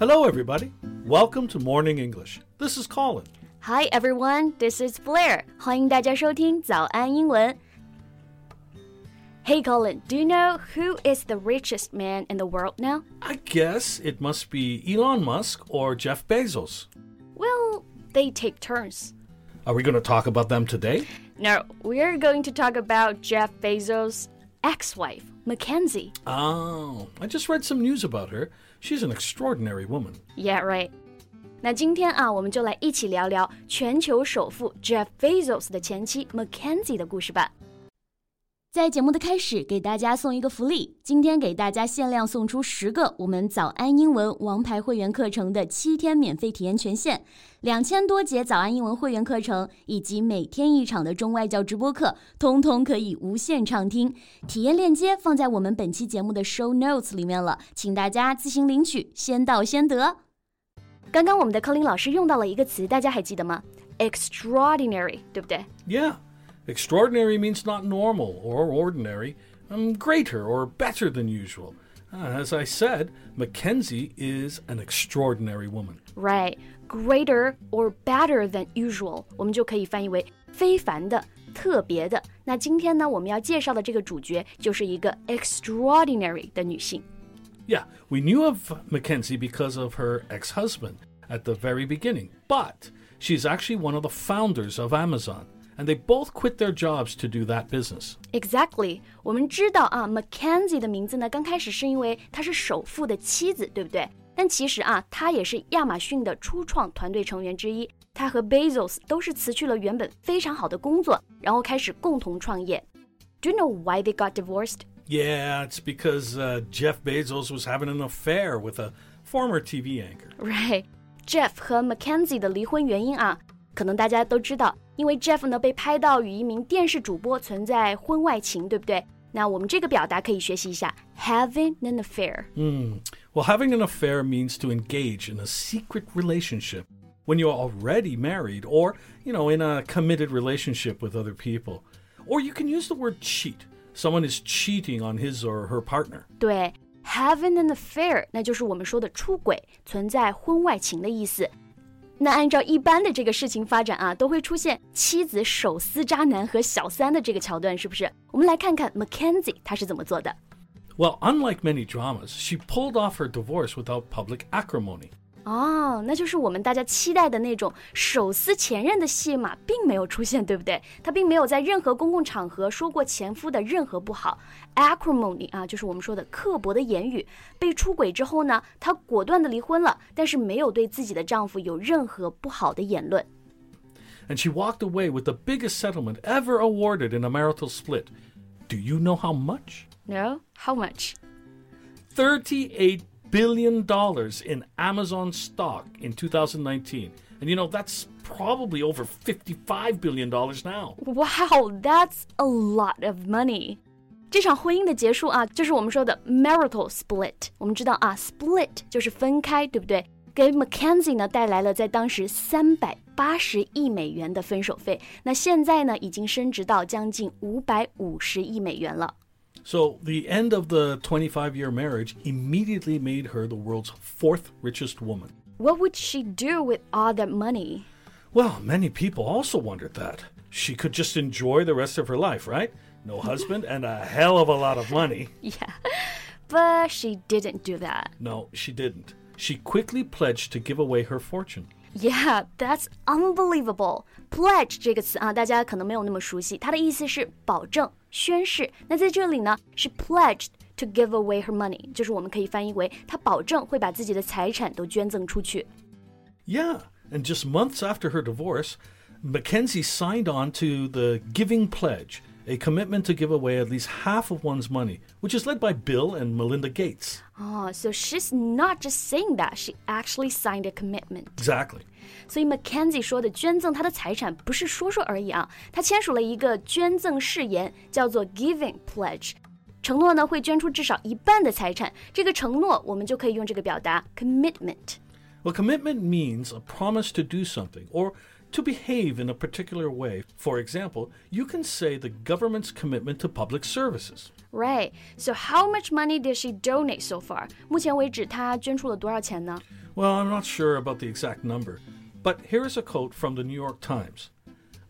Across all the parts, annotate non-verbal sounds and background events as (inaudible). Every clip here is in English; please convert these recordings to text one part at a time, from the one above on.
Hello, everybody. Welcome to Morning English. This is Colin. Hi everyone, this is Blair. 欢迎大家收听早安英文。Hey Colin, do you know who is the richest man in the world now? I guess it must be Elon Musk or Jeff Bezos. Well, they take turns. Are we going to talk about them today? No, we're going to talk about Jeff Bezos' ex-wife, Mackenzie. Oh, I just read some news about her. She's an extraordinary woman. Yeah, right. 那今天啊，我们就来一起聊聊全球首富 Jeff Bezos 的前妻 Mackenzie 的故事吧。 在节目的开始，给大家送一个福利，今天给大家限量送出十个我们早安英文王牌会员课程的七天免费体验权限，两千多节早安英文会员课程以及每天一场的中外教直播课，通通可以无限畅听。体验链接放在我们本期节目的 show notes 里面了，请大家自行领取，先到先得。刚刚我们的柯林老师用到了一个词，大家还记得吗？extraordinary，对不对？Yeah, extraordinary means not normal or ordinary, um, greater or better than usual. Uh, as I said, Mackenzie is an extraordinary woman. Right, greater or better than usual，我们就可以翻译为非凡的、特别的。那今天呢，我们要介绍的这个主角就是一个 extraordinary 的女性。Yeah, we knew of Mackenzie because of her ex husband at the very beginning, but she's actually one of the founders of Amazon. And they both quit their jobs to do that business. Exactly，我们知道啊，Mackenzie 的名字呢，刚开始是因为她是首富的妻子，对不对？但其实啊，她也是亚马逊的初创团队成员之一。她和 Bezos 都是辞去了原本非常好的工作，然后开始共同创业。Do you know why they got divorced? Yeah, it's because uh, Jeff Bezos was having an affair with a former TV anchor. Right. Jeff 和 Mackenzie 的离婚原因啊，可能大家都知道， 因为 Jeff 呢被拍到与一名电视主播存在婚外情，对不对？那我们这个表达可以学习一下，having an affair。嗯，Well, having an affair means to engage in a secret relationship when you're already married, or you know, in a committed relationship with other people. Or you can use the word cheat someone is cheating on his or her partner. 对，having an affair，那就是我们说的出轨，存在婚外情的意思。 那按照一般的这个事情发展啊，都会出现妻子手撕渣男和小三的这个桥段，是不是？我们来看看 Mackenzie 她是怎么做的。Well, unlike many dramas, she pulled off her divorce without public acrimony. 哦，那就是我们大家期待的那种手撕前任的戏码，并没有出现，对不对？他并没有在任何公共场合说过前夫的任何不好。acrimony 啊，就是我们说的刻薄的言语。被出轨之后呢，她果断的离婚了，但是没有对自己的丈夫有任何不好的言论。And she walked away with the biggest settlement ever awarded in a marital split. Do you know how much? No, how much? Thirty-eight billion dollars in Amazon stock in 2019. And you know, that's probably over 55 billion dollars now. Wow, that's a lot of money. 这场婚姻的结束啊，就是我们说的 marital split。我们知道啊，split 就是分开，对不对？给 Mackenzie 呢带来了在当时三百八十亿美元的分手费，那现在呢已经升值到将近五百五十亿美元了。 So the end of the 25 year marriage immediately made her the world's fourth richest woman. What would she do with all that money? Well, many people also wondered that. She could just enjoy the rest of her life, right? No (laughs) husband and a hell of a lot of money. yeah, but she didn't do that. No, she didn't. She quickly pledged to give away her fortune. Yeah, that's unbelievable. Pledge 这个词啊，大家可能没有那么熟悉，它的意思是保证、宣誓。那在这里呢，是 pledged to give away her money，就是我们可以翻译为她保证会把自己的财产都捐赠出去。Yeah, and just months after her divorce, Mackenzie signed on to the Giving Pledge a commitment to give away at least half of one's money, which is led by Bill and Melinda Gates. Oh, so she's not just saying that, she actually signed a commitment. Exactly. 所以 Mackenzie 说的捐赠他的财产不是说说而已啊，他签署了一个捐赠誓言，叫做 Giving Pledge，承诺呢会捐出至少一半的财产。这个承诺我们就可以用这个表达 commitment。Well, commitment means a promise to do something or to behave in a particular way. For example, you can say the government's commitment to public services. Right. So how much money did she donate so far? 目前为止，她捐出了多少钱呢？ Well, I'm not sure about the exact number, but here is a quote from the New York Times.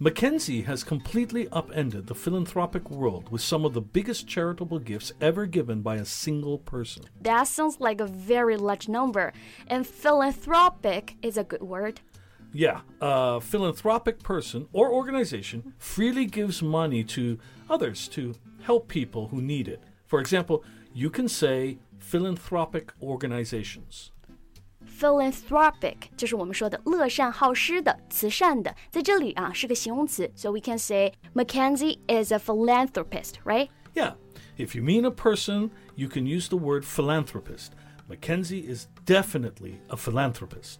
Mackenzie has completely upended the philanthropic world with some of the biggest charitable gifts ever given by a single person. That sounds like a very large number, and philanthropic is a good word. Yeah, a philanthropic person or organization freely gives money to others to help people who need it. For example, you can say philanthropic organizations. Philanthropic 就是我们说的乐善好施的、慈善的，在这里啊是个形容词，so we can say Mackenzie is a philanthropist, right? Yeah, if you mean a person, you can use the word philanthropist. Mackenzie is definitely a philanthropist.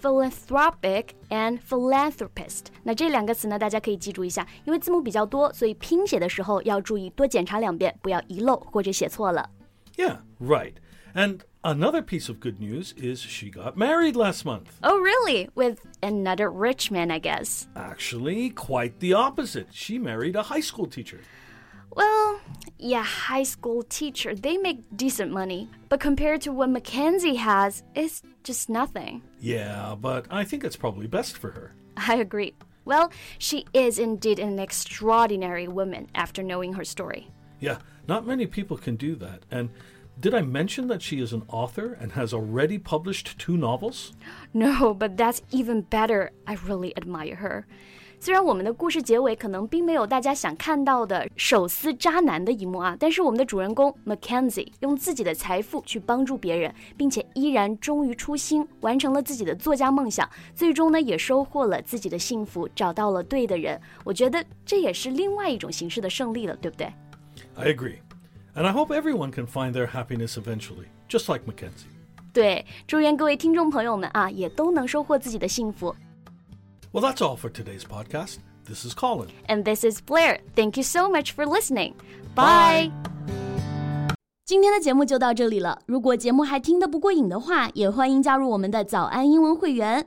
Philanthropic and philanthropist，那这两个词呢，大家可以记住一下，因为字母比较多，所以拼写的时候要注意多检查两遍，不要遗漏或者写错了。 Yeah, right. And another piece of good news is she got married last month. Oh, really? With another rich man, I guess. Actually, quite the opposite. She married a high school teacher. Well, yeah, high school teacher, they make decent money. But compared to what Mackenzie has, it's just nothing. Yeah, but I think it's probably best for her. I agree. Well, she is indeed an extraordinary woman after knowing her story. Yeah, not many people can do that. And did I mention that she is an author and has already published two novels? (gasps) No, but that's even better. I really admire her. 虽然我们的故事结尾可能并没有大家想看到的手撕渣男的一幕啊，但是我们的主人公 Mackenzie 用自己的财富去帮助别人，并且依然忠于初心，完成了自己的作家梦想，最终呢也收获了自己的幸福，找到了对的人。我觉得这也是另外一种形式的胜利了，对不对？I agree. And I hope everyone can find their happiness eventually, just like Mackenzie. 对，祝愿各位听众朋友们啊，也都能收获自己的幸福。Well, that's all for today's podcast. This is Colin. And this is Blair. Thank you so much for listening. Bye. 今天的节目就到这里了。如果节目还听得不过瘾的话，也欢迎加入我们的早安英文会员。